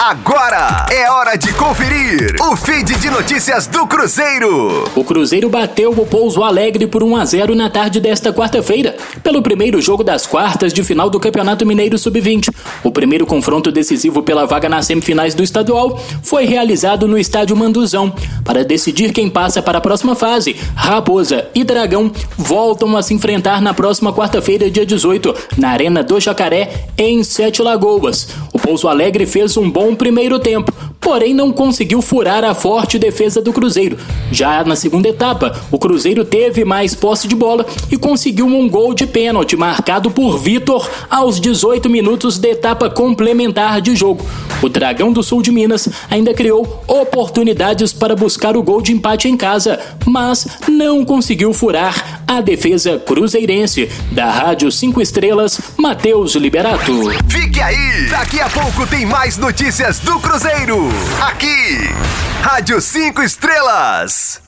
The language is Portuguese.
Agora é hora de conferir o feed de notícias do Cruzeiro. O Cruzeiro bateu o Pouso Alegre por 1 a 0 na tarde desta quarta-feira, pelo primeiro jogo das quartas de final do Campeonato Mineiro Sub-20. O primeiro confronto decisivo pela vaga nas semifinais do estadual foi realizado no estádio Manduzão. Para decidir quem passa para a próxima fase, Raposa e Dragão voltam a se enfrentar na próxima quarta-feira, dia 18, na Arena do Jacaré, em Sete Lagoas. O Pouso Alegre fez um bom primeiro tempo, porém não conseguiu furar a forte defesa do Cruzeiro. Já na segunda etapa, o Cruzeiro teve mais posse de bola e conseguiu um gol de pênalti marcado por Vitor aos 18 minutos da etapa complementar de jogo. O Dragão do Sul de Minas ainda criou oportunidades para buscar o gol de empate em casa, mas não conseguiu furar a defesa cruzeirense. Da Rádio 5 Estrelas, Matheus Liberato. Fique aí! Daqui a pouco tem mais notícias do Cruzeiro. Aqui, Rádio 5 Estrelas.